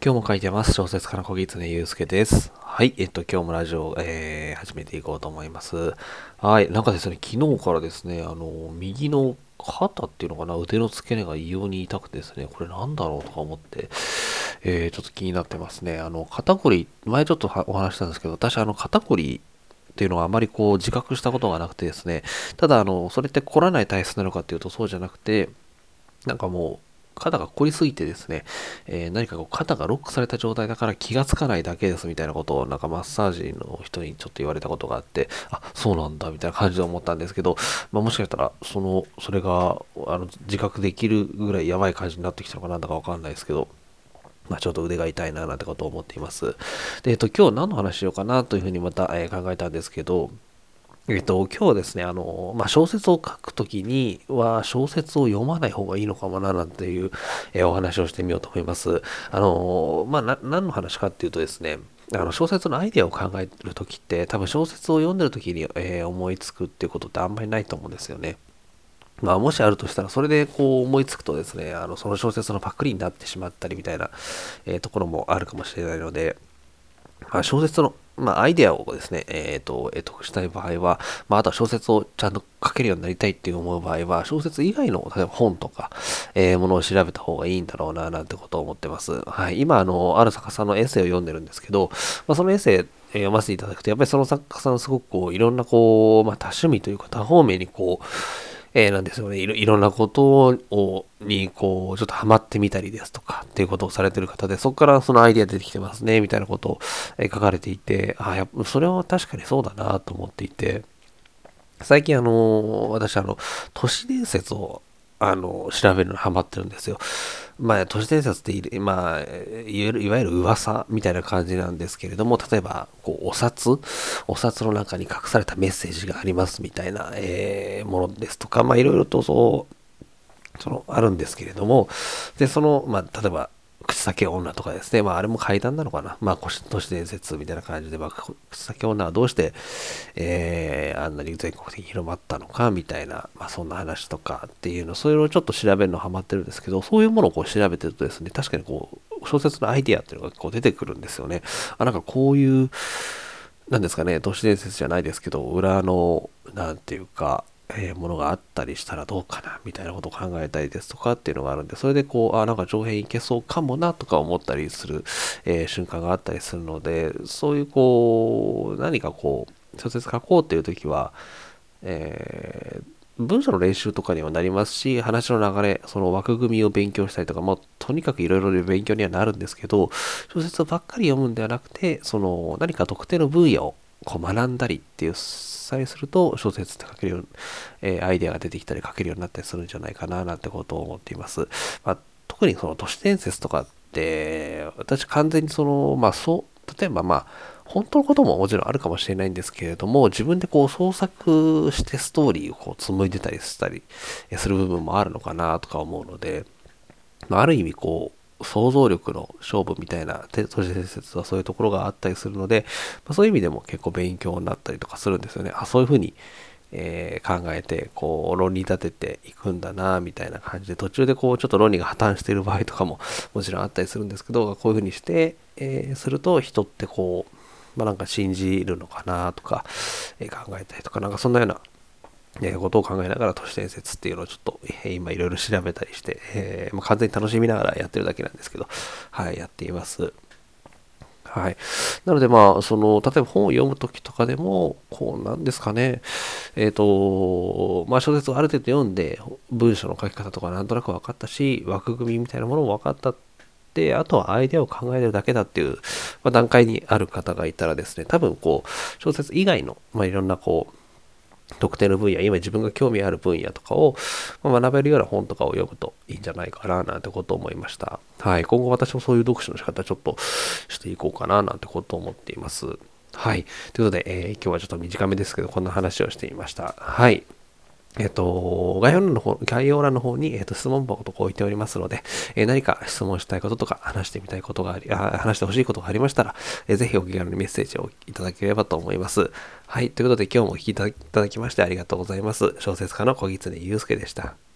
今日も書いてます。小説家の小木常祐介です。はい。えっと、今日もラジオ、えー、始めていこうと思います。はい。なんかですね、昨日からですね、あの、右の肩っていうのかな、腕の付け根が異様に痛くてですね、これなんだろうとか思って、えー、ちょっと気になってますね。あの、肩こり、前ちょっとお話したんですけど、私、あの、肩こりっていうのはあまりこう自覚したことがなくてですね、ただ、あの、それって凝らない体質なのかっていうとそうじゃなくて、なんかもう、肩が凝りすぎてですね、えー、何かこう肩がロックされた状態だから気がつかないだけですみたいなことをなんかマッサージの人にちょっと言われたことがあって、あ、そうなんだみたいな感じで思ったんですけど、まあ、もしかしたらその、それがあの自覚できるぐらいやばい感じになってきたのかなんだかわかんないですけど、まあ、ちょっと腕が痛いななんてことを思っています。で、えっと、今日何の話しようかなというふうにまた、えー、考えたんですけど、えっと、今日ですね、あの、まあ、小説を書くときには、小説を読まない方がいいのかもな、なんていう、え、お話をしてみようと思います。あの、まあ、な、何の話かっていうとですね、あの小説のアイデアを考えるときって、多分小説を読んでるときに、えー、思いつくっていうことってあんまりないと思うんですよね。まあ、もしあるとしたら、それでこう思いつくとですね、あのその小説のパクリになってしまったりみたいな、えー、ところもあるかもしれないので、まあ、小説のまあ、アイデアをですね、えっ、ー、と、得得したい場合は、まあ、あとは小説をちゃんと書けるようになりたいっていう思う場合は、小説以外の、例えば本とか、えー、ものを調べた方がいいんだろうな、なんてことを思ってます。はい。今、あの、ある作家さんのエッセイを読んでるんですけど、まあ、そのエッセイ、読ませていただくと、やっぱりその作家さんすごくこう、いろんなこう、まあ、多趣味というか多方面にこう、えー、なんですよねいろ。いろんなことを、に、こう、ちょっとハマってみたりですとか、っていうことをされてる方で、そこからそのアイディア出てきてますね、みたいなことを、えー、書かれていて、あ、や、それは確かにそうだなと思っていて、最近あの、私あの、都市伝説をあの、調べるのハマってるんですよ。まあ、都市伝説ってまあ、いわゆる噂みたいな感じなんですけれども、例えば、こう、お札お札の中に隠されたメッセージがありますみたいな、えー、ものですとか、まあ、いろいろとそう、その、あるんですけれども、で、その、まあ、例えば、口先女とかですね。まあ、あれも階段なのかな。まあ、都市伝説みたいな感じで、まあ、口先女はどうして、えー、あんなに全国的に広まったのか、みたいな、まあ、そんな話とかっていうの、そういうのをちょっと調べるのハマってるんですけど、そういうものをこう調べてるとですね、確かにこう、小説のアイディアっていうのがこう出てくるんですよね。あ、なんかこういう、なんですかね、都市伝説じゃないですけど、裏の、なんていうか、え、ものがあったりしたらどうかなみたいなことを考えたりですとかっていうのがあるんで、それでこう、あ、なんか上辺いけそうかもなとか思ったりする、えー、瞬間があったりするので、そういうこう、何かこう、小説書こうっていう時は、えー、文章の練習とかにはなりますし、話の流れ、その枠組みを勉強したりとか、もうとにかくいろいろ勉強にはなるんですけど、小説ばっかり読むんではなくて、その何か特定の分野をこう学んだりっていうさえすると小説って書けるように、えー、アイデアが出てきたり書けるようになったりするんじゃないかななんてことを思っています。まあ、特にその都市伝説とかって私完全にそのまあそう例えばまあ本当のことももちろんあるかもしれないんですけれども、自分でこう創作してストーリーをこう紡いでたりしたりする部分もあるのかなとか思うので、まあ、ある意味こう、想像力の勝負みたいな都市伝説はそういうところがあったりするので、まあ、そういう意味でも結構勉強になったりとかするんですよね。あ、そういうふうに、えー、考えて、こう、論理立てていくんだな、みたいな感じで、途中でこう、ちょっと論理が破綻している場合とかも もちろんあったりするんですけど、こういうふうにして、えー、すると人ってこう、まあなんか信じるのかなとか、えー、考えたりとか、なんかそんなようなえことを考えながら都市伝説っていうのをちょっと、え今いろいろ調べたりして、えー、まあ、完全に楽しみながらやってるだけなんですけど、はい、やっています。はい。なので、まあ、その、例えば本を読むときとかでも、こう、なんですかね、えっ、ー、と、まあ、小説をある程度読んで、文章の書き方とかなんとなく分かったし、枠組みみたいなものも分かったって、あとはアイデアを考えるだけだっていう、まあ、段階にある方がいたらですね、多分、こう、小説以外の、まあ、いろんな、こう、特定の分野、今自分が興味ある分野とかを学べるような本とかを読むといいんじゃないかななんてことを思いました。はい。今後私もそういう読書の仕方ちょっとしていこうかななんてことを思っています。はい。ということで、えー、今日はちょっと短めですけど、こんな話をしていました。はい。えっと、概要欄の方、概要欄の方に、えっと、質問箱とか置いておりますので、えー、何か質問したいこととか、話してみたいことがあり、あ話してほしいことがありましたら、えー、ぜひお気軽にメッセージをいただければと思います。はい。ということで、今日もお聞きいただきましてありがとうございます。小説家の小狐祐介でした。